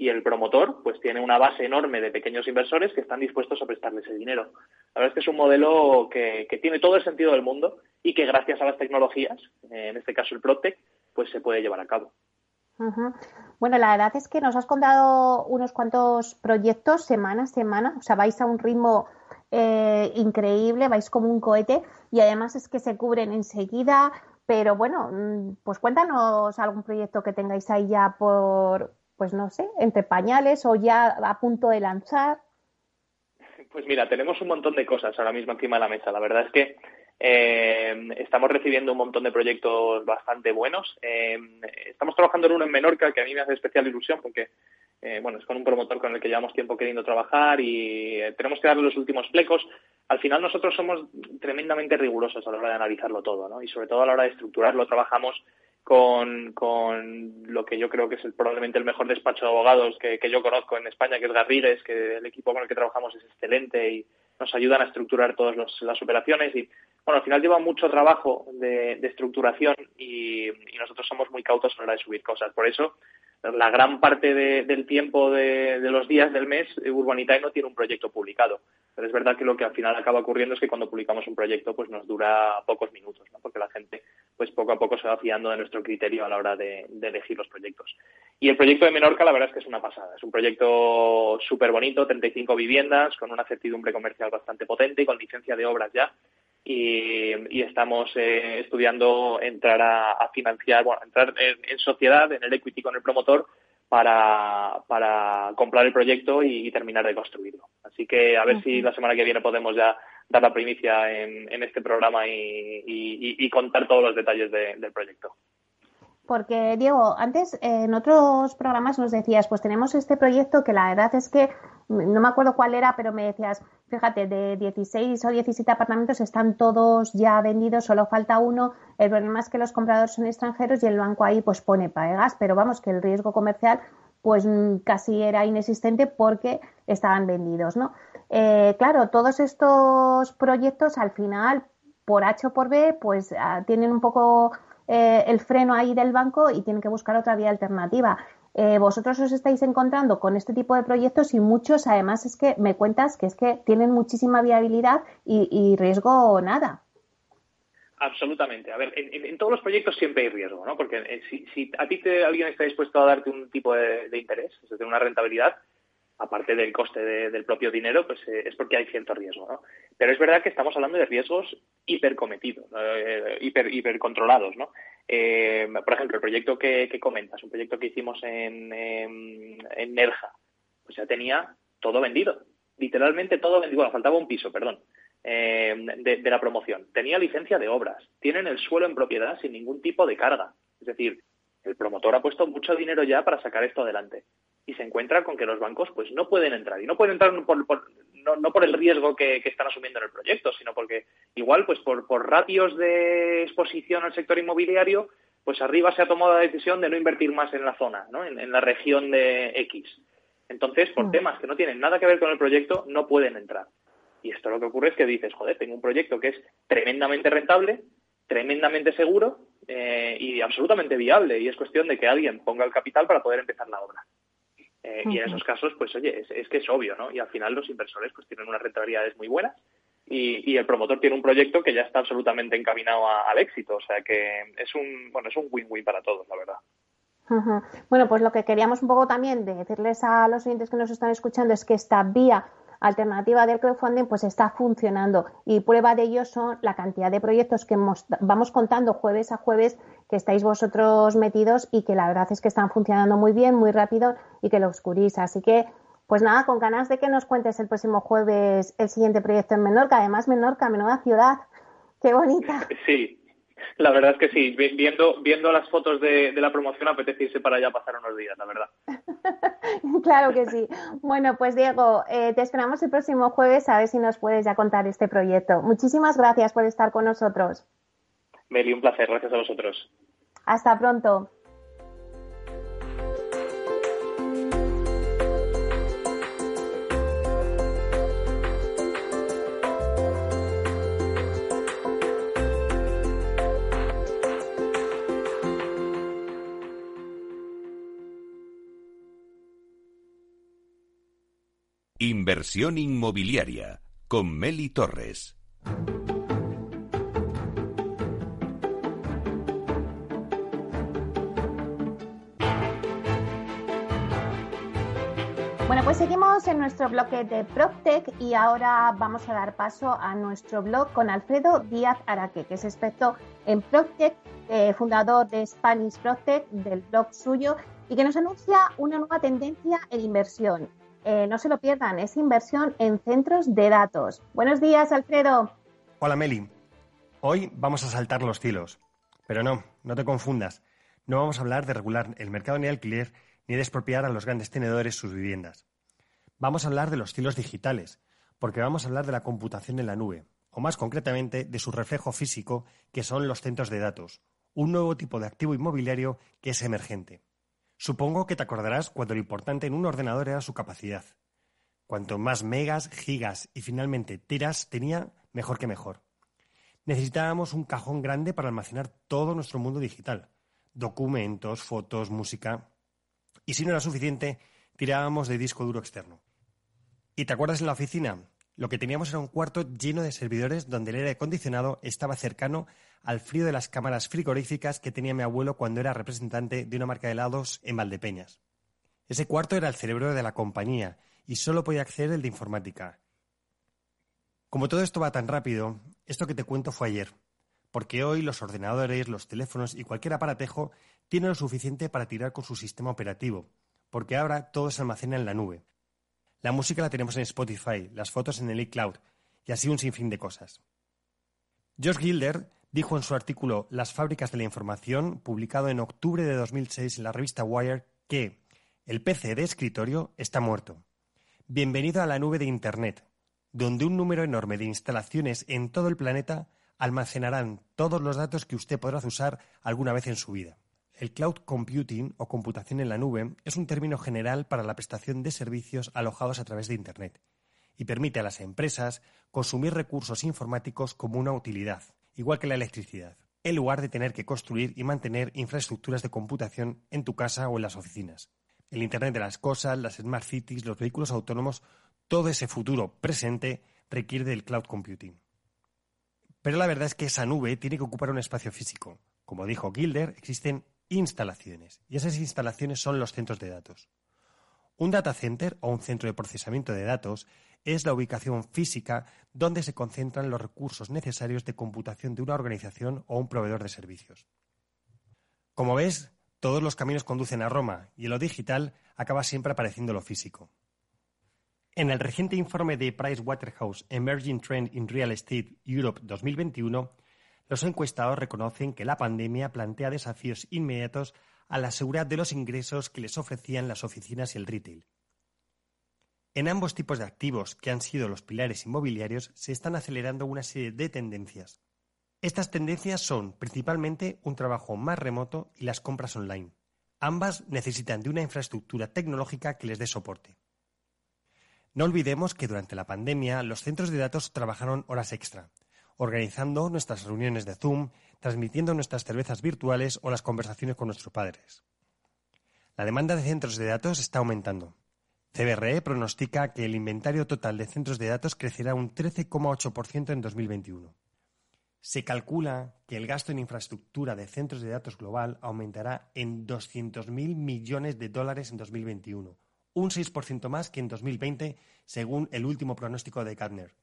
Y el promotor, pues tiene una base enorme de pequeños inversores que están dispuestos a prestarle ese dinero. La verdad es que es un modelo que, que tiene todo el sentido del mundo y que gracias a las tecnologías, en este caso el Protec, pues se puede llevar a cabo. Bueno, la verdad es que nos has contado unos cuantos proyectos semana a semana, o sea, vais a un ritmo eh, increíble, vais como un cohete y además es que se cubren enseguida, pero bueno, mm, pues cuéntanos algún proyecto que tengáis ahí ya por, pues no sé, entre pañales o ya a punto de lanzar. Pues mira, tenemos un montón de cosas ahora mismo encima de la mesa. La verdad es que eh, estamos recibiendo un montón de proyectos bastante buenos. Eh, estamos trabajando en uno en Menorca que a mí me hace especial ilusión porque eh, bueno, es con un promotor con el que llevamos tiempo queriendo trabajar y tenemos que darle los últimos flecos. Al final nosotros somos tremendamente rigurosos a la hora de analizarlo todo, ¿no? Y sobre todo a la hora de estructurarlo trabajamos con, lo que yo creo que es probablemente el mejor despacho de abogados que, yo conozco en España, que es Garrigues, que el equipo con el que trabajamos es excelente y nos ayudan a estructurar todas las operaciones y bueno, al final lleva mucho trabajo de, estructuración y, nosotros somos muy cautos a la hora de subir cosas. Por eso, la gran parte del tiempo de, los días del mes, Urbanitae no tiene un proyecto publicado. Pero es verdad que lo que al final acaba ocurriendo es que cuando publicamos un proyecto, pues nos dura pocos minutos, ¿no? porque la gente, pues poco a poco se va fiando de nuestro criterio a la hora de, de elegir los proyectos. Y el proyecto de Menorca, la verdad es que es una pasada. Es un proyecto súper bonito, 35 viviendas, con una certidumbre comercial bastante potente y con licencia de obras ya y, estamos eh, estudiando entrar a, financiar, bueno, entrar en, sociedad, en el equity con el promotor para, para comprar el proyecto y, terminar de construirlo. Así que a ver si la semana que viene podemos ya dar la primicia en, este programa y, contar todos los detalles del proyecto. Porque, Diego, antes eh, en otros programas nos decías, pues tenemos este proyecto que la verdad es que no me acuerdo cuál era, pero me decías, fíjate, de 16 o 17 apartamentos están todos ya vendidos, solo falta uno. El problema es que los compradores son extranjeros y el banco ahí pues pone pagas, pero vamos, que el riesgo comercial pues mm, casi era inexistente porque estaban vendidos, ¿no? Eh, claro, todos estos proyectos al final, por H o por B, pues ah, tienen un poco eh, el freno ahí del banco y tienen que buscar otra vía alternativa. Eh, vosotros os estáis encontrando con este tipo de proyectos y muchos, además, es que me cuentas que es que tienen muchísima viabilidad y, riesgo nada. Absolutamente. A ver, en, todos los proyectos siempre hay riesgo, ¿no? Porque eh, si, a ti te, alguien está dispuesto a darte un tipo de, interés, es decir, una rentabilidad, aparte del coste del propio dinero, pues es porque hay cierto riesgo, ¿no? Pero es verdad que estamos hablando de riesgos hipercometidos, eh, hiper, hipercontrolados, ¿no? Eh, por ejemplo, el proyecto que, comentas, un proyecto que hicimos en, en, Nerja, pues ya tenía todo vendido, literalmente todo vendido, bueno, faltaba un piso, perdón, eh, de, la promoción. Tenía licencia de obras, tienen el suelo en propiedad sin ningún tipo de carga. Es decir, el promotor ha puesto mucho dinero ya para sacar esto adelante y se encuentra con que los bancos pues no pueden entrar y no pueden entrar por, no, por el riesgo que, están asumiendo en el proyecto, sino porque igual, pues por, por ratios de exposición al sector inmobiliario, pues arriba se ha tomado la decisión de no invertir más en la zona, ¿no? en, la región de X. Entonces, por mm. temas que no tienen nada que ver con el proyecto, no pueden entrar. Y esto lo que ocurre es que dices, joder, tengo un proyecto que es tremendamente rentable, tremendamente seguro eh, y absolutamente viable. Y es cuestión de que alguien ponga el capital para poder empezar la obra. Eh, y en esos casos, pues oye, es, que es obvio, ¿no? Y al final los inversores pues tienen unas rentabilidades muy buenas y, el promotor tiene un proyecto que ya está absolutamente encaminado al éxito. O sea que es un, bueno, es un win-win para todos, la verdad. Bueno, pues lo que queríamos un poco también de decirles a los oyentes que nos están escuchando es que esta vía alternativa del crowdfunding pues está funcionando y prueba de ello son la cantidad de proyectos que vamos contando jueves a jueves que estáis vosotros metidos y que la verdad es que están funcionando muy bien, muy rápido y que lo oscurís. Así que, pues nada, con ganas de que nos cuentes el próximo jueves el siguiente proyecto en Menorca. Además, Menorca, menuda ciudad. Qué bonita. Sí, la verdad es que sí, viendo, viendo las fotos de, la promoción apetece irse para allá a pasar unos días, la verdad. (laughs) claro que sí. Bueno, pues Diego, eh, te esperamos el próximo jueves a ver si nos puedes ya contar este proyecto. Muchísimas gracias por estar con nosotros. Meli, un placer, gracias a vosotros. Hasta pronto. Inversión inmobiliaria con Meli Torres. Bueno, pues seguimos en nuestro bloque de PropTech y ahora vamos a dar paso a nuestro blog con Alfredo Díaz Araque, que es experto en PropTech, eh, fundador de Spanish PropTech, del blog suyo, y que nos anuncia una nueva tendencia en inversión. Eh, no se lo pierdan, es inversión en centros de datos. Buenos días, Alfredo. Hola, Meli. Hoy vamos a saltar los hilos. Pero no, no te confundas. No vamos a hablar de regular el mercado ni de alquiler ni de expropiar a los grandes tenedores sus viviendas. Vamos a hablar de los hilos digitales, porque vamos a hablar de la computación en la nube, o más concretamente de su reflejo físico, que son los centros de datos, un nuevo tipo de activo inmobiliario que es emergente. Supongo que te acordarás cuando lo importante en un ordenador era su capacidad. Cuanto más megas, gigas y finalmente teras tenía, mejor que mejor. Necesitábamos un cajón grande para almacenar todo nuestro mundo digital. Documentos, fotos, música. Y si no era suficiente, tirábamos de disco duro externo. ¿Y te acuerdas en la oficina? Lo que teníamos era un cuarto lleno de servidores donde el aire acondicionado estaba cercano al frío de las cámaras frigoríficas que tenía mi abuelo cuando era representante de una marca de helados en Valdepeñas. Ese cuarto era el cerebro de la compañía y solo podía acceder el de informática. Como todo esto va tan rápido, esto que te cuento fue ayer, porque hoy los ordenadores, los teléfonos y cualquier aparatejo tienen lo suficiente para tirar con su sistema operativo, porque ahora todo se almacena en la nube. La música la tenemos en Spotify, las fotos en el iCloud y así un sinfín de cosas. Josh Gilder dijo en su artículo Las fábricas de la información, publicado en octubre de 2006 en la revista Wire, que el PC de escritorio está muerto. Bienvenido a la nube de Internet, donde un número enorme de instalaciones en todo el planeta almacenarán todos los datos que usted podrá usar alguna vez en su vida. El cloud computing o computación en la nube es un término general para la prestación de servicios alojados a través de Internet y permite a las empresas consumir recursos informáticos como una utilidad, igual que la electricidad, en lugar de tener que construir y mantener infraestructuras de computación en tu casa o en las oficinas. El Internet de las Cosas, las Smart Cities, los vehículos autónomos, todo ese futuro presente requiere del cloud computing. Pero la verdad es que esa nube tiene que ocupar un espacio físico. Como dijo Gilder, existen instalaciones, y esas instalaciones son los centros de datos. Un data center o un centro de procesamiento de datos es la ubicación física donde se concentran los recursos necesarios de computación de una organización o un proveedor de servicios. Como ves, todos los caminos conducen a Roma y en lo digital acaba siempre apareciendo lo físico. En el reciente informe de Pricewaterhouse Emerging Trend in Real Estate Europe 2021, los encuestados reconocen que la pandemia plantea desafíos inmediatos a la seguridad de los ingresos que les ofrecían las oficinas y el retail. En ambos tipos de activos, que han sido los pilares inmobiliarios, se están acelerando una serie de tendencias. Estas tendencias son principalmente un trabajo más remoto y las compras online. Ambas necesitan de una infraestructura tecnológica que les dé soporte. No olvidemos que durante la pandemia los centros de datos trabajaron horas extra, organizando nuestras reuniones de Zoom, transmitiendo nuestras cervezas virtuales o las conversaciones con nuestros padres. La demanda de centros de datos está aumentando. CBRE pronostica que el inventario total de centros de datos crecerá un 13,8% en 2021. Se calcula que el gasto en infraestructura de centros de datos global aumentará en 200.000 millones de dólares en 2021, un 6% más que en 2020, según el último pronóstico de Gartner.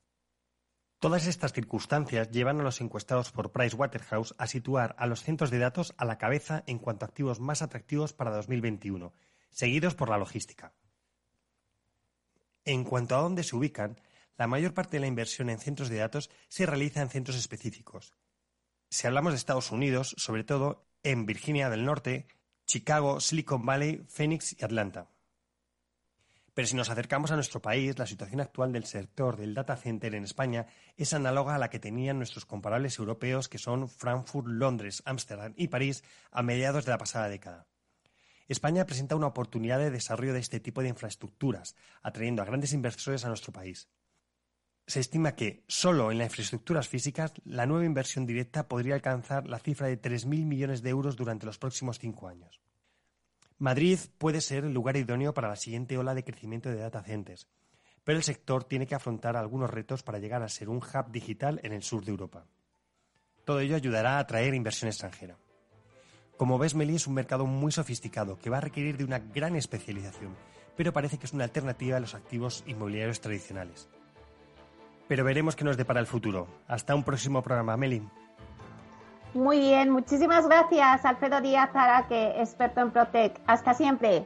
Todas estas circunstancias llevan a los encuestados por Pricewaterhouse a situar a los centros de datos a la cabeza en cuanto a activos más atractivos para 2021, seguidos por la logística. En cuanto a dónde se ubican, la mayor parte de la inversión en centros de datos se realiza en centros específicos. Si hablamos de Estados Unidos, sobre todo en Virginia del Norte, Chicago, Silicon Valley, Phoenix y Atlanta. Pero si nos acercamos a nuestro país, la situación actual del sector del data center en España es análoga a la que tenían nuestros comparables europeos que son Frankfurt, Londres, Ámsterdam y París a mediados de la pasada década. España presenta una oportunidad de desarrollo de este tipo de infraestructuras, atrayendo a grandes inversores a nuestro país. Se estima que, solo en las infraestructuras físicas, la nueva inversión directa podría alcanzar la cifra de 3.000 millones de euros durante los próximos cinco años. Madrid puede ser el lugar idóneo para la siguiente ola de crecimiento de data centers, pero el sector tiene que afrontar algunos retos para llegar a ser un hub digital en el sur de Europa. Todo ello ayudará a atraer inversión extranjera. Como ves, Meli es un mercado muy sofisticado que va a requerir de una gran especialización, pero parece que es una alternativa a los activos inmobiliarios tradicionales. Pero veremos qué nos depara el futuro. Hasta un próximo programa, Meli. Muy bien, muchísimas gracias, Alfredo Díaz Araque, experto en Protec. Hasta siempre.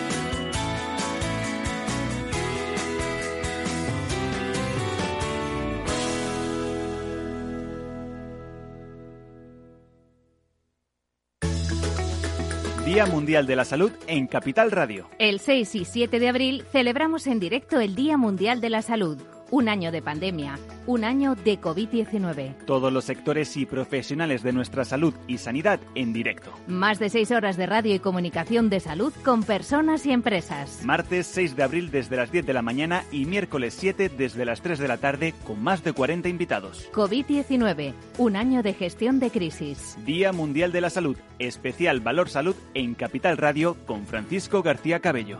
Día Mundial de la Salud en Capital Radio. El 6 y 7 de abril celebramos en directo el Día Mundial de la Salud. Un año de pandemia, un año de COVID-19. Todos los sectores y profesionales de nuestra salud y sanidad en directo. Más de seis horas de radio y comunicación de salud con personas y empresas. Martes 6 de abril desde las 10 de la mañana y miércoles 7 desde las 3 de la tarde con más de 40 invitados. COVID-19, un año de gestión de crisis. Día Mundial de la Salud, especial Valor Salud en Capital Radio con Francisco García Cabello.